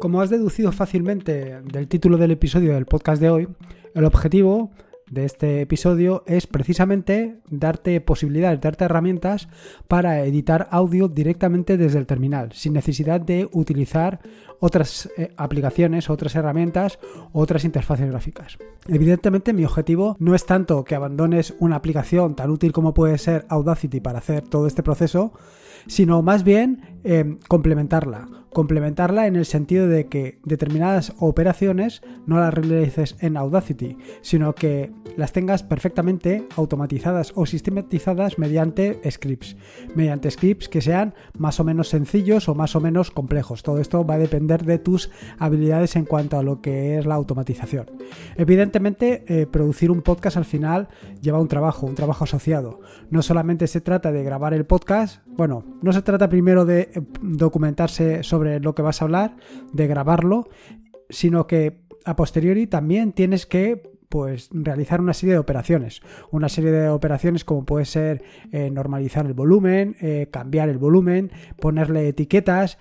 Como has deducido fácilmente del título del episodio del podcast de hoy, el objetivo de este episodio es precisamente darte posibilidades, darte herramientas para editar audio directamente desde el terminal, sin necesidad de utilizar otras eh, aplicaciones, otras herramientas, otras interfaces gráficas. Evidentemente mi objetivo no es tanto que abandones una aplicación tan útil como puede ser Audacity para hacer todo este proceso, sino más bien eh, complementarla. Complementarla en el sentido de que determinadas operaciones no las realices en Audacity, sino que las tengas perfectamente automatizadas o sistematizadas mediante scripts. Mediante scripts que sean más o menos sencillos o más o menos complejos. Todo esto va a depender de tus habilidades en cuanto a lo que es la automatización. Evidentemente, eh, producir un podcast al final lleva un trabajo, un trabajo asociado. No solamente se trata de grabar el podcast, bueno, no se trata primero de eh, documentarse sobre lo que vas a hablar, de grabarlo, sino que a posteriori también tienes que pues realizar una serie de operaciones. Una serie de operaciones como puede ser eh, normalizar el volumen, eh, cambiar el volumen, ponerle etiquetas,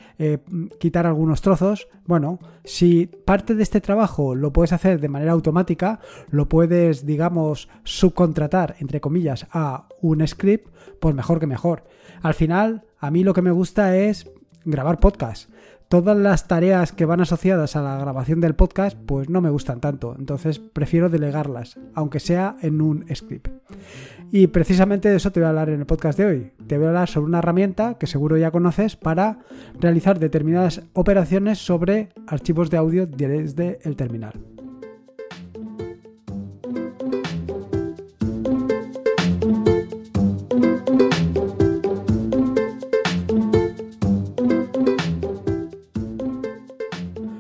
quitar algunos trozos. Bueno, si parte de este trabajo lo puedes hacer de manera automática, lo puedes, digamos, subcontratar, entre comillas, a un script, pues mejor que mejor. Al final, a mí lo que me gusta es grabar podcast. Todas las tareas que van asociadas a la grabación del podcast, pues no me gustan tanto. Entonces prefiero delegarlas, aunque sea en un script. Y precisamente de eso te voy a hablar en el podcast de hoy. Te voy a hablar sobre una herramienta que seguro ya conoces para realizar determinadas operaciones sobre archivos de audio desde el terminal.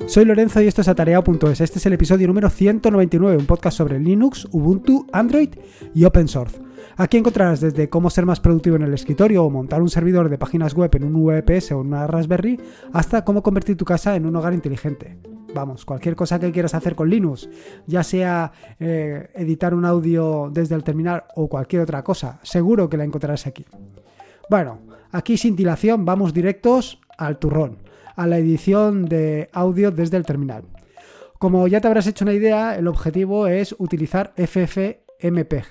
Soy Lorenzo y esto es atareado.es. Este es el episodio número 199, un podcast sobre Linux, Ubuntu, Android y Open Source. Aquí encontrarás desde cómo ser más productivo en el escritorio o montar un servidor de páginas web en un VPS o en una Raspberry, hasta cómo convertir tu casa en un hogar inteligente. Vamos, cualquier cosa que quieras hacer con Linux, ya sea eh, editar un audio desde el terminal o cualquier otra cosa, seguro que la encontrarás aquí. Bueno, aquí sin dilación vamos directos al turrón a la edición de audio desde el terminal. Como ya te habrás hecho una idea, el objetivo es utilizar FFmpeg,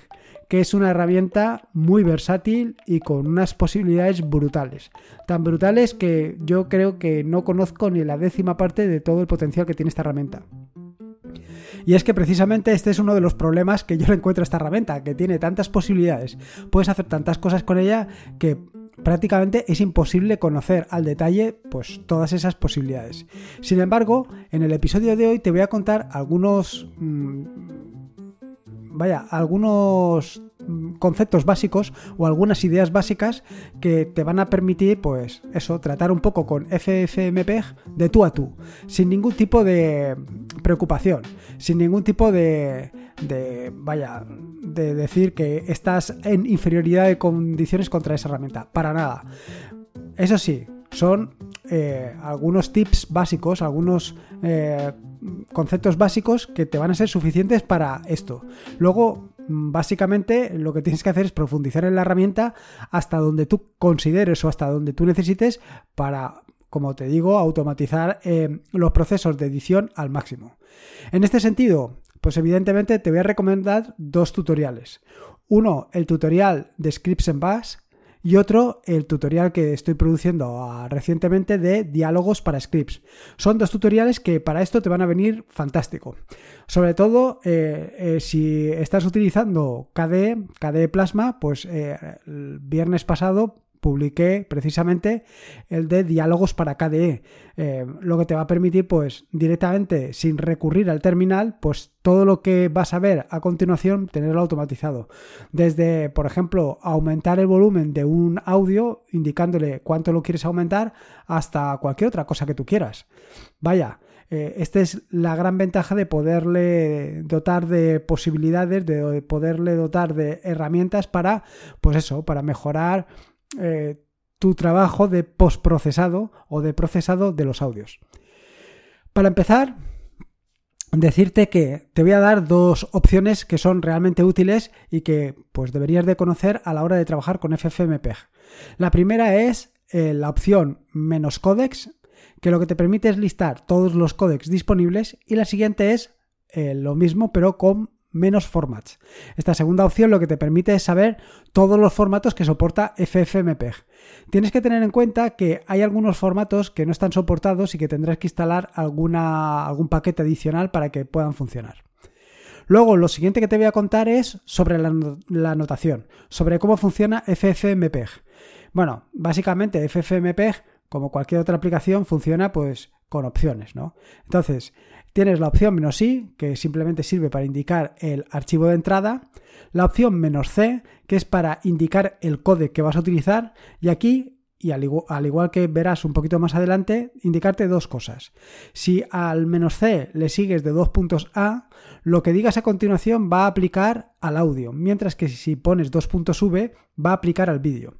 que es una herramienta muy versátil y con unas posibilidades brutales. Tan brutales que yo creo que no conozco ni la décima parte de todo el potencial que tiene esta herramienta. Y es que precisamente este es uno de los problemas que yo le encuentro a esta herramienta, que tiene tantas posibilidades, puedes hacer tantas cosas con ella que prácticamente es imposible conocer al detalle pues todas esas posibilidades. Sin embargo, en el episodio de hoy te voy a contar algunos mm, vaya, algunos conceptos básicos o algunas ideas básicas que te van a permitir, pues eso, tratar un poco con FFmpeg de tú a tú, sin ningún tipo de preocupación, sin ningún tipo de, de vaya, de decir que estás en inferioridad de condiciones contra esa herramienta. Para nada. Eso sí, son eh, algunos tips básicos, algunos eh, conceptos básicos que te van a ser suficientes para esto. Luego, básicamente, lo que tienes que hacer es profundizar en la herramienta hasta donde tú consideres o hasta donde tú necesites para como te digo, automatizar eh, los procesos de edición al máximo. En este sentido, pues evidentemente te voy a recomendar dos tutoriales. Uno, el tutorial de Scripts en Bash y otro, el tutorial que estoy produciendo ah, recientemente de diálogos para scripts. Son dos tutoriales que para esto te van a venir fantástico. Sobre todo eh, eh, si estás utilizando KDE, KDE Plasma, pues eh, el viernes pasado publiqué precisamente el de diálogos para KDE, eh, lo que te va a permitir pues directamente sin recurrir al terminal pues todo lo que vas a ver a continuación tenerlo automatizado. Desde por ejemplo aumentar el volumen de un audio indicándole cuánto lo quieres aumentar hasta cualquier otra cosa que tú quieras. Vaya, eh, esta es la gran ventaja de poderle dotar de posibilidades, de poderle dotar de herramientas para, pues eso, para mejorar eh, tu trabajo de postprocesado o de procesado de los audios. Para empezar, decirte que te voy a dar dos opciones que son realmente útiles y que pues deberías de conocer a la hora de trabajar con FFmpeg. La primera es eh, la opción menos codex que lo que te permite es listar todos los códecs disponibles y la siguiente es eh, lo mismo pero con menos formats. Esta segunda opción lo que te permite es saber todos los formatos que soporta FFmpeg. Tienes que tener en cuenta que hay algunos formatos que no están soportados y que tendrás que instalar alguna, algún paquete adicional para que puedan funcionar. Luego, lo siguiente que te voy a contar es sobre la, la notación, sobre cómo funciona FFmpeg. Bueno, básicamente FFmpeg, como cualquier otra aplicación, funciona pues con opciones, ¿no? Entonces, tienes la opción menos "-i", que simplemente sirve para indicar el archivo de entrada, la opción menos "-c", que es para indicar el código que vas a utilizar, y aquí y al igual, que verás un poquito más adelante, indicarte dos cosas. Si al menos C le sigues de dos puntos A, lo que digas a continuación va a aplicar al audio, mientras que si pones dos puntos V va a aplicar al vídeo.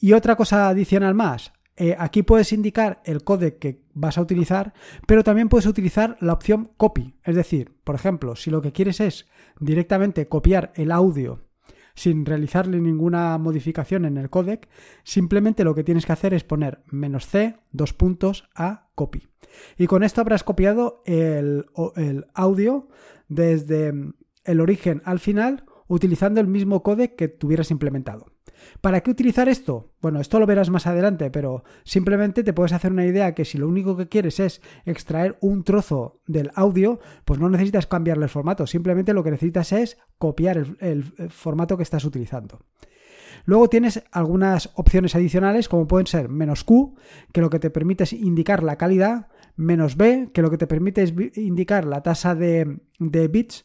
Y otra cosa adicional más, eh, aquí puedes indicar el código que vas a utilizar, pero también puedes utilizar la opción copy. Es decir, por ejemplo, si lo que quieres es directamente copiar el audio sin realizarle ninguna modificación en el códec, simplemente lo que tienes que hacer es poner menos "-c", dos puntos, a copy. Y con esto habrás copiado el, el audio desde el origen al final utilizando el mismo códec que tuvieras implementado. ¿Para qué utilizar esto? Bueno, esto lo verás más adelante, pero simplemente te puedes hacer una idea que si lo único que quieres es extraer un trozo del audio, pues no necesitas cambiarle el formato, simplemente lo que necesitas es copiar el, formato que estás utilizando. Luego tienes algunas opciones adicionales como pueden ser menos Q, que lo que te permite es indicar la calidad, menos B, que lo que te permite es indicar la tasa de bits,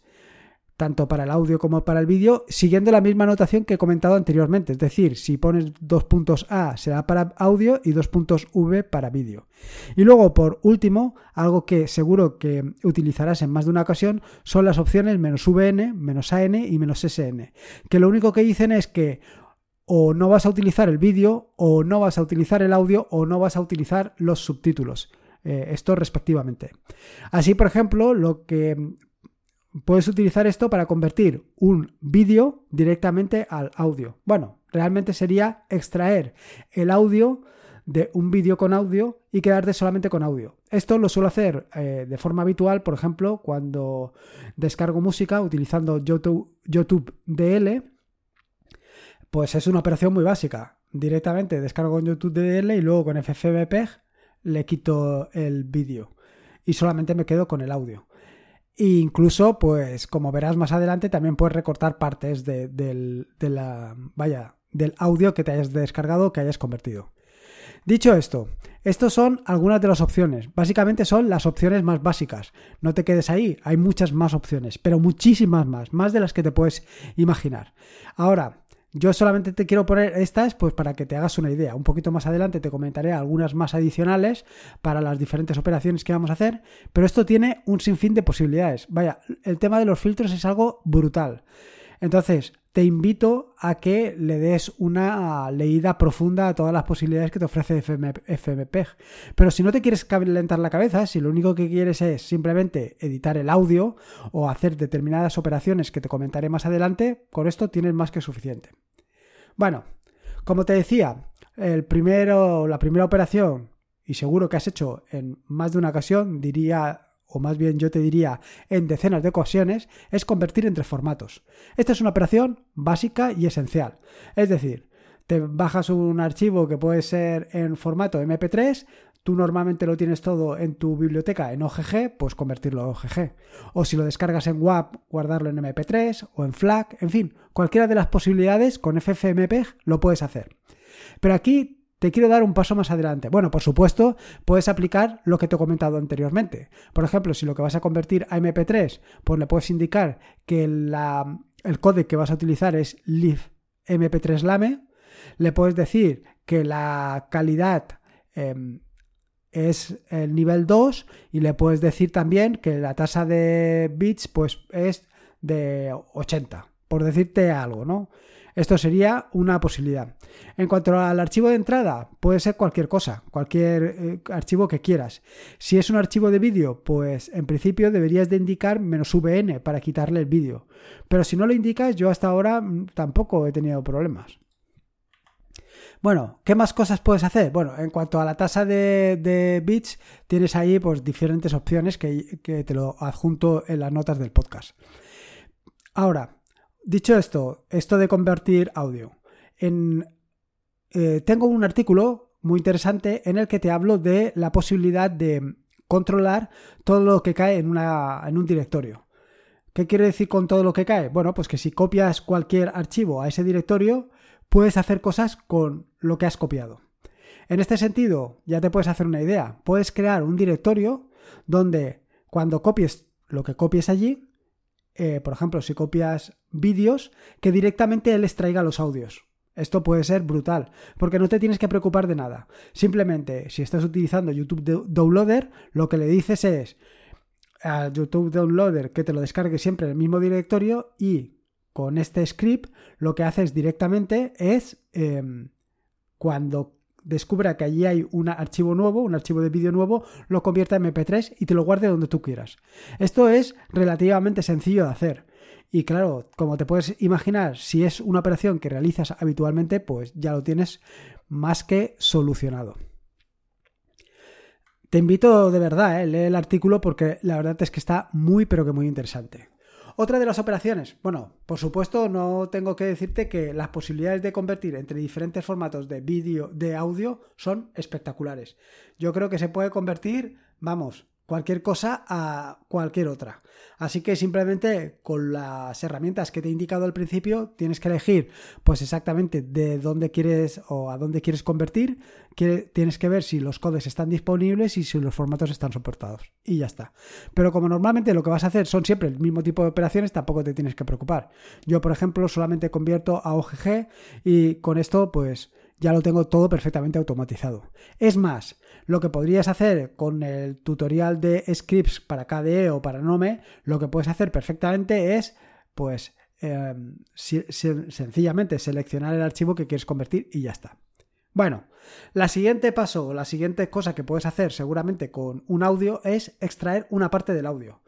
tanto para el audio como para el vídeo, siguiendo la misma notación que he comentado anteriormente. Es decir, si pones dos puntos A será para audio y dos puntos V para vídeo. Y luego, por último, algo que seguro que utilizarás en más de una ocasión son las opciones menos VN, menos AN y menos SN, que lo único que dicen es que o no vas a utilizar el vídeo, o no vas a utilizar el audio, o no vas a utilizar los subtítulos. Eh, esto respectivamente. Así, por ejemplo, lo que puedes utilizar esto para convertir un vídeo directamente al audio. Bueno, realmente sería extraer el audio de un vídeo con audio y quedarte solamente con audio. Esto lo suelo hacer eh, de forma habitual, por ejemplo, cuando descargo música utilizando YouTube, DL, pues es una operación muy básica. Directamente descargo en YouTube DL y luego con FFmpeg le quito el vídeo y solamente me quedo con el audio. E incluso, pues, como verás más adelante, también puedes recortar partes del, la, vaya, del audio que te hayas descargado que hayas convertido. Dicho esto, estas son algunas de las opciones. Básicamente son las opciones más básicas. No te quedes ahí, hay muchas más opciones, pero muchísimas más, más de las que te puedes imaginar. Ahora, yo solamente te quiero poner estas pues para que te hagas una idea. Un poquito más adelante te comentaré algunas más adicionales para las diferentes operaciones que vamos a hacer, pero esto tiene un sinfín de posibilidades. Vaya, el tema de los filtros es algo brutal. Entonces, te invito a que le des una leída profunda a todas las posibilidades que te ofrece FMPEG. Pero si no te quieres calentar la cabeza, si lo único que quieres es simplemente editar el audio o hacer determinadas operaciones que te comentaré más adelante, con esto tienes más que suficiente. Bueno, como te decía, el primero, la primera operación, y seguro que has hecho en más de una ocasión, diría, o más bien yo te diría en decenas de ocasiones, es convertir entre formatos. Esta es una operación básica y esencial. Es decir, te bajas un archivo que puede ser en formato MP3, tú normalmente lo tienes todo en tu biblioteca en OGG, pues convertirlo a OGG. O si lo descargas en WAP, guardarlo en MP3 o en FLAC, en fin, cualquiera de las posibilidades con FFmpeg lo puedes hacer. Pero aquí te quiero dar un paso más adelante. Bueno, por supuesto, puedes aplicar lo que te he comentado anteriormente. Por ejemplo, si lo que vas a convertir a MP3, pues le puedes indicar que el código que vas a utilizar es libmp3lame. Le puedes decir que la calidad em, es el nivel 2 y le puedes decir también que la tasa de bits pues es de 80, por decirte algo, ¿no? Esto sería una posibilidad. En cuanto al archivo de entrada, puede ser cualquier cosa, cualquier eh, archivo que quieras. Si es un archivo de vídeo, pues en principio deberías de indicar menos VN para quitarle el vídeo. Pero si no lo indicas, yo hasta ahora mm, tampoco he tenido problemas. Bueno, ¿qué más cosas puedes hacer? Bueno, en cuanto a la tasa de, bits, tienes ahí pues diferentes opciones que, te lo adjunto en las notas del podcast. Ahora, dicho esto, esto de convertir audio. Eh, tengo un artículo muy interesante en el que te hablo de la posibilidad de controlar todo lo que cae en, en un directorio. ¿Qué quiere decir con todo lo que cae? Bueno, pues que si copias cualquier archivo a ese directorio, puedes hacer cosas con lo que has copiado. En este sentido, ya te puedes hacer una idea. Puedes crear un directorio donde cuando copies lo que copies allí, eh, por ejemplo, si copias vídeos, que directamente él extraiga los audios. Esto puede ser brutal, porque no te tienes que preocupar de nada. Simplemente, si estás utilizando YouTube Downloader, lo que le dices es al YouTube Downloader que te lo descargue siempre en el mismo directorio y con este script lo que haces directamente es em, cuando descubra que allí hay un archivo nuevo, un archivo de vídeo nuevo, lo convierta en MP3 y te lo guarde donde tú quieras. Esto es relativamente sencillo de hacer. Y claro, como te puedes imaginar, si es una operación que realizas habitualmente, pues ya lo tienes más que solucionado. Te invito de verdad, a ¿eh? leer el artículo porque la verdad es que está muy pero que muy interesante. Otra de las operaciones, bueno, por supuesto no tengo que decirte que las posibilidades de convertir entre diferentes formatos de vídeo, de audio, son espectaculares. Yo creo que se puede convertir, vamos, cualquier cosa a cualquier otra. Así que simplemente con las herramientas que te he indicado al principio tienes que elegir pues exactamente de dónde quieres o a dónde quieres convertir, tienes que ver si los codes están disponibles y si los formatos están soportados y ya está. Pero como normalmente lo que vas a hacer son siempre el mismo tipo de operaciones, tampoco te tienes que preocupar. Yo, por ejemplo, solamente convierto a OGG y con esto pues ya lo tengo todo perfectamente automatizado. Es más, lo que podrías hacer con el tutorial de scripts para KDE o para Nome, lo que puedes hacer perfectamente es, pues, em, sencillamente seleccionar el archivo que quieres convertir y ya está. Bueno, la siguiente paso, la siguiente cosa que puedes hacer seguramente con un audio es extraer una parte del audio.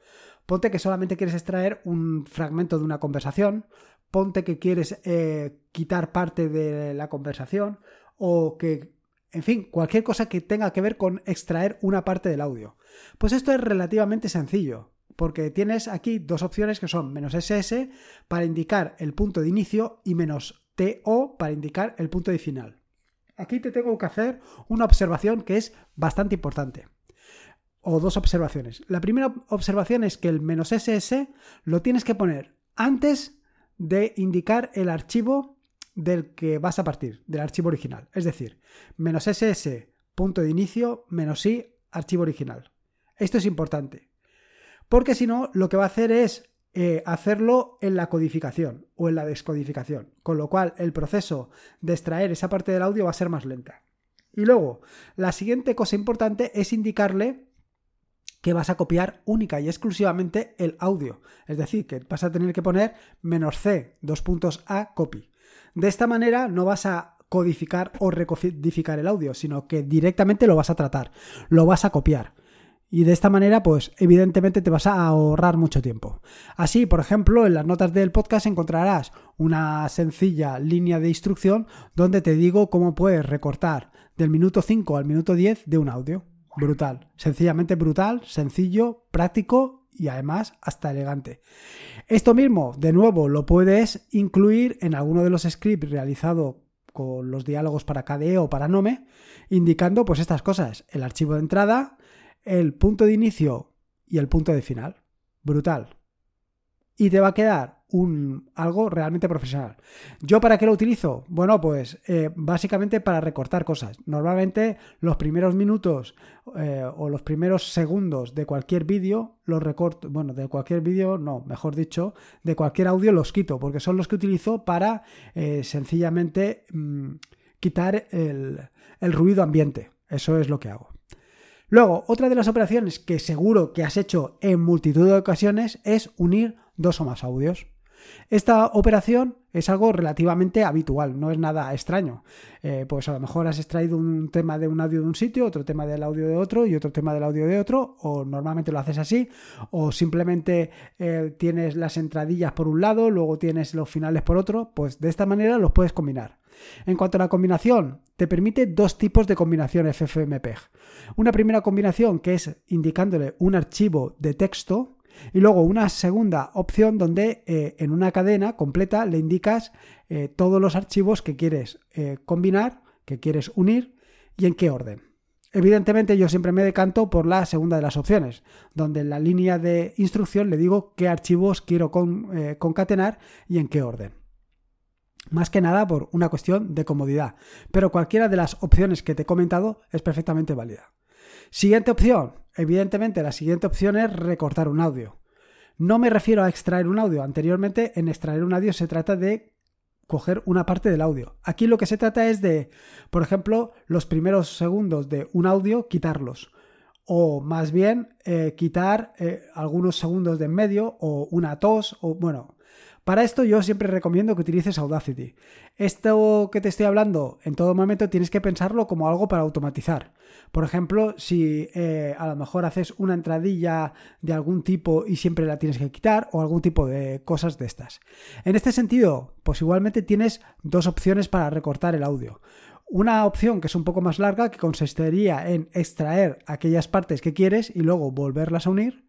Ponte que solamente quieres extraer un fragmento de una conversación ponte que quieres eh, quitar parte de la conversación o que, en fin, cualquier cosa que tenga que ver con extraer una parte del audio. Pues esto es relativamente sencillo, porque tienes aquí dos opciones que son menos SS para indicar el punto de inicio y menos TO para indicar el punto de final. Aquí te tengo que hacer una observación que es bastante importante. O dos observaciones. La primera observación es que el menos SS lo tienes que poner antes de indicar el archivo del que vas a partir, del archivo original. Es decir, menos ss punto de inicio menos i archivo original. Esto es importante. Porque si no, lo que va a hacer es eh, hacerlo en la codificación o en la descodificación. Con lo cual, el proceso de extraer esa parte del audio va a ser más lenta. Y luego, la siguiente cosa importante es indicarle que vas a copiar única y exclusivamente el audio. Es decir, que vas a tener que poner menos C, dos puntos A, copy. De esta manera no vas a codificar o recodificar el audio, sino que directamente lo vas a tratar, lo vas a copiar. Y de esta manera, pues evidentemente te vas a ahorrar mucho tiempo. Así, por ejemplo, en las notas del podcast encontrarás una sencilla línea de instrucción donde te digo cómo puedes recortar del minuto 5 al minuto 10 de un audio brutal. Sencillamente brutal, sencillo, práctico y además hasta elegante. Esto mismo, de nuevo, lo puedes incluir en alguno de los scripts realizados con los diálogos para KDE o para Nome, indicando pues estas cosas, el archivo de entrada, el punto de inicio y el punto de final. Brutal. Y te va a quedar un, algo realmente profesional. ¿Yo para qué lo utilizo? Bueno, pues eh, básicamente para recortar cosas. Normalmente los primeros minutos eh, o los primeros segundos de cualquier vídeo los recorto, bueno, de cualquier vídeo, no, mejor dicho, de cualquier audio los quito, porque son los que utilizo para eh, sencillamente mm, quitar el, el ruido ambiente. Eso es lo que hago. Luego, otra de las operaciones que seguro que has hecho en multitud de ocasiones es unir dos o más audios. Esta operación es algo relativamente habitual, no es nada extraño. Eh, pues a lo mejor has extraído un tema de un audio de un sitio, otro tema del audio de otro y otro tema del audio de otro, o normalmente lo haces así, o simplemente eh, tienes las entradillas por un lado, luego tienes los finales por otro, pues de esta manera los puedes combinar. En cuanto a la combinación, te permite dos tipos de combinación FFmpeg. Una primera combinación que es indicándole un archivo de texto y luego una segunda opción donde eh, en una cadena completa le indicas eh, todos los archivos que quieres eh, combinar, que quieres unir y en qué orden. Evidentemente yo siempre me decanto por la segunda de las opciones, donde en la línea de instrucción le digo qué archivos quiero concatenar y en qué orden. Más que nada por una cuestión de comodidad, pero cualquiera de las opciones que te he comentado es perfectamente válida. Siguiente opción. Evidentemente la siguiente opción es recortar un audio. No me refiero a extraer un audio. Anteriormente en extraer un audio se trata de coger una parte del audio. Aquí lo que se trata es de, por ejemplo, los primeros segundos de un audio, quitarlos. O más bien eh, quitar eh, algunos segundos de en medio o una tos o bueno, para esto yo siempre recomiendo que utilices Audacity. Esto que te estoy hablando, en todo momento tienes que pensarlo como algo para automatizar. Por ejemplo, si eh, a lo mejor haces una entradilla de algún tipo y siempre la tienes que quitar o algún tipo de cosas de estas. En este sentido, pues igualmente tienes dos opciones para recortar el audio. Una opción que es un poco más larga que consistiría en extraer aquellas partes que quieres y luego volverlas a unir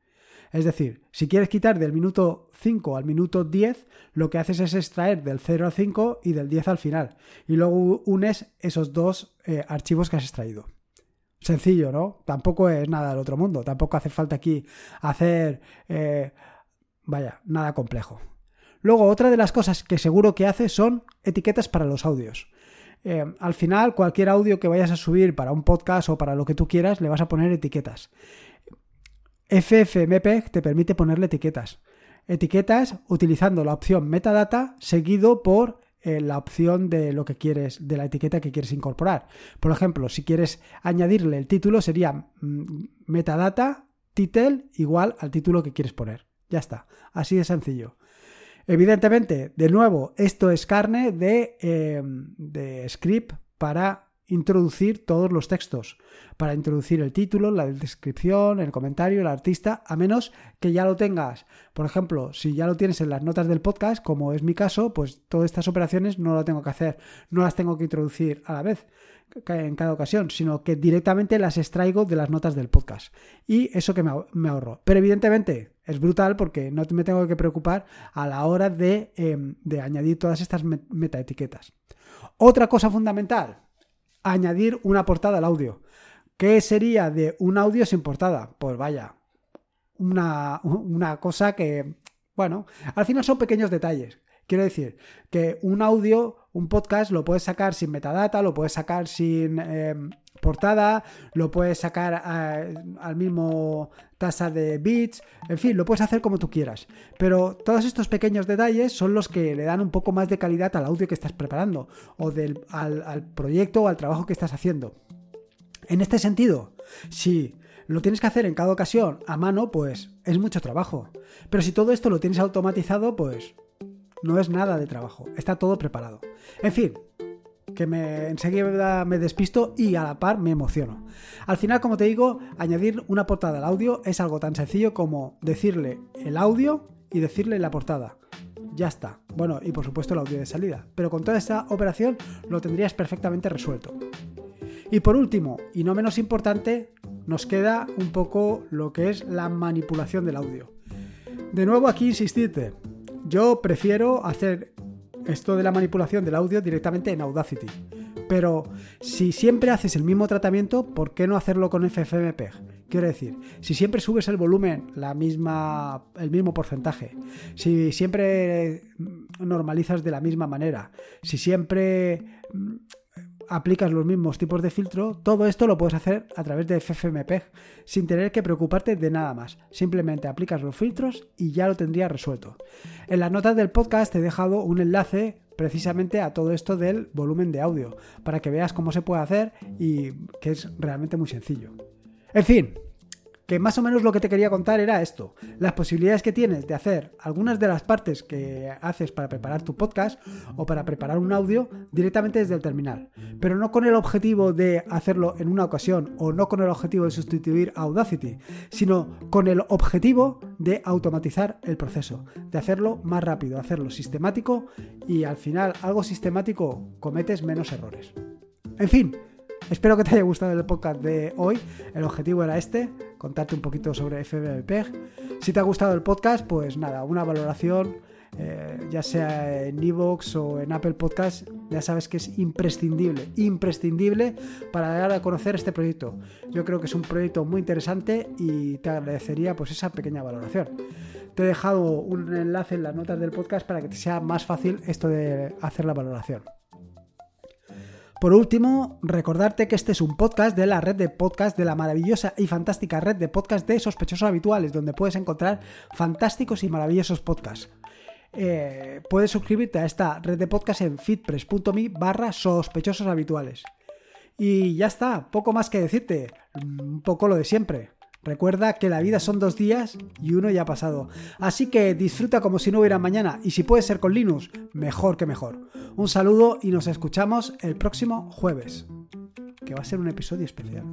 es decir, si quieres quitar del minuto 5 al minuto 10, lo que haces es extraer del 0 al 5 y del 10 al final. Y luego unes esos dos eh, archivos que has extraído. Sencillo, ¿no? Tampoco es nada del otro mundo. Tampoco hace falta aquí hacer, eh, vaya, nada complejo. Luego, otra de las cosas que seguro que hace son etiquetas para los audios. Eh, al final, cualquier audio que vayas a subir para un podcast o para lo que tú quieras, le vas a poner etiquetas. FFmpeg te permite ponerle etiquetas. Etiquetas utilizando la opción metadata seguido por eh, la opción de lo que quieres, de la etiqueta que quieres incorporar. Por ejemplo, si quieres añadirle el título, sería mm, metadata title igual al título que quieres poner. Ya está, así de sencillo. Evidentemente, de nuevo, esto es carne de, eh, de script para introducir todos los textos, para introducir el título, la descripción, el comentario, el artista, a menos que ya lo tengas. Por ejemplo, si ya lo tienes en las notas del podcast, como es mi caso, pues todas estas operaciones no las tengo que hacer, no las tengo que introducir a la vez en cada ocasión, sino que directamente las extraigo de las notas del podcast. Y eso que me ahorro. Pero evidentemente es brutal porque no me tengo que preocupar a la hora de, em, de añadir todas estas metaetiquetas. Otra cosa fundamental, añadir una portada al audio. ¿Qué sería de un audio sin portada? Pues vaya, una, una cosa que, bueno, al final son pequeños detalles. Quiero decir que un audio, un podcast, lo puedes sacar sin metadata, lo puedes sacar sin em, portada, lo puedes sacar eh, al mismo tasa de bits, en fin, lo puedes hacer como tú quieras. Pero todos estos pequeños detalles son los que le dan un poco más de calidad al audio que estás preparando o del, al, al proyecto o al trabajo que estás haciendo. En este sentido, si lo tienes que hacer en cada ocasión a mano, pues es mucho trabajo. Pero si todo esto lo tienes automatizado, pues no es nada de trabajo, está todo preparado. En fin, que me enseguida me despisto y a la par me emociono. Al final, como te digo, añadir una portada al audio es algo tan sencillo como decirle el audio y decirle la portada. Ya está. Bueno, y por supuesto el audio de salida. Pero con toda esta operación lo tendrías perfectamente resuelto. Y por último, y no menos importante, nos queda un poco lo que es la manipulación del audio. De nuevo aquí insistirte, yo prefiero hacer esto de la manipulación del audio directamente en Audacity. Pero si siempre haces el mismo tratamiento, ¿por qué no hacerlo con FFmpeg? Quiero decir, si siempre subes el volumen, la misma, el mismo porcentaje, si siempre normalizas de la misma manera, si siempre aplicas los mismos tipos de filtro, todo esto lo puedes hacer a través de FFmpeg sin tener que preocuparte de nada más. Simplemente aplicas los filtros y ya lo tendrías resuelto. En las notas del podcast te he dejado un enlace precisamente a todo esto del volumen de audio para que veas cómo se puede hacer y que es realmente muy sencillo. En fin, que más o menos lo que te quería contar era esto, las posibilidades que tienes de hacer algunas de las partes que haces para preparar tu podcast o para preparar un audio directamente desde el terminal, pero no con el objetivo de hacerlo en una ocasión o no con el objetivo de sustituir Audacity, sino con el objetivo de automatizar el proceso, de hacerlo más rápido, hacerlo sistemático y al final algo sistemático cometes menos errores. En fin, Espero que te haya gustado el podcast de hoy. El objetivo era este, contarte un poquito sobre FBPEG. Si te ha gustado el podcast, pues nada, una valoración, eh, ya sea en Evox o en Apple Podcast, ya sabes que es imprescindible, imprescindible para dar a conocer este proyecto. Yo creo que es un proyecto muy interesante y te agradecería pues esa pequeña valoración. Te he dejado un enlace en las notas del podcast para que te sea más fácil esto de hacer la valoración. Por último, recordarte que este es un podcast de la red de podcast de la maravillosa y fantástica red de podcast de sospechosos habituales, donde puedes encontrar fantásticos y maravillosos podcasts. Eh, puedes suscribirte a esta red de podcast en fitpress.me barra sospechosos habituales. Y ya está, poco más que decirte, un poco lo de siempre. Recuerda que la vida son dos días y uno ya ha pasado. Así que disfruta como si no hubiera mañana y si puede ser con Linux, mejor que mejor. Un saludo y nos escuchamos el próximo jueves, que va a ser un episodio especial.